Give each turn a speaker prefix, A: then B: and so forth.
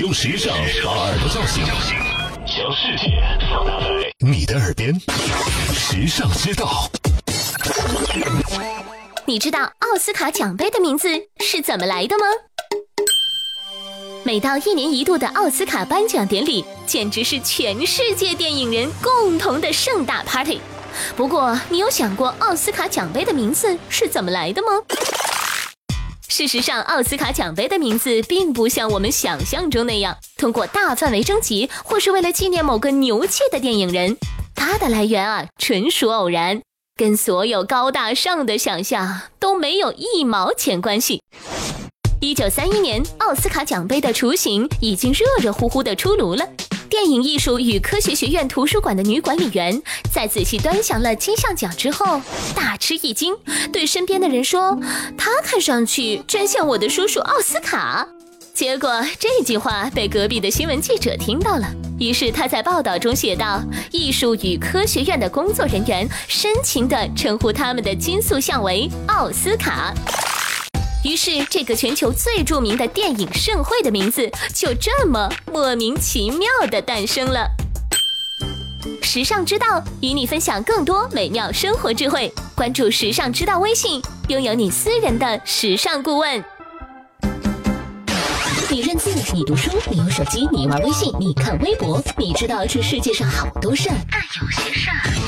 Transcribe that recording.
A: 用时尚把耳朵叫醒，将世界放大在你的耳边。时尚之道，
B: 你知道奥斯卡奖杯的名字是怎么来的吗？每到一年一度的奥斯卡颁奖典礼，简直是全世界电影人共同的盛大 party。不过，你有想过奥斯卡奖杯的名字是怎么来的吗？事实上，奥斯卡奖杯的名字并不像我们想象中那样通过大范围征集，或是为了纪念某个牛气的电影人。它的来源啊，纯属偶然，跟所有高大上的想象都没有一毛钱关系。一九三一年，奥斯卡奖杯的雏形已经热热乎乎的出炉了。电影艺术与科学学院图书馆的女管理员在仔细端详了金像奖之后，大吃一惊，对身边的人说：“他看上去真像我的叔叔奥斯卡。”结果这句话被隔壁的新闻记者听到了，于是他在报道中写道：“艺术与科学院的工作人员深情地称呼他们的金塑像为奥斯卡。”于是，这个全球最著名的电影盛会的名字就这么莫名其妙的诞生了。时尚之道与你分享更多美妙生活智慧，关注时尚之道微信，拥有你私人的时尚顾问。你认字，你读书，你用手机，你玩微信，你看微博，你知道这世界上好多事儿，但有些事儿，哼，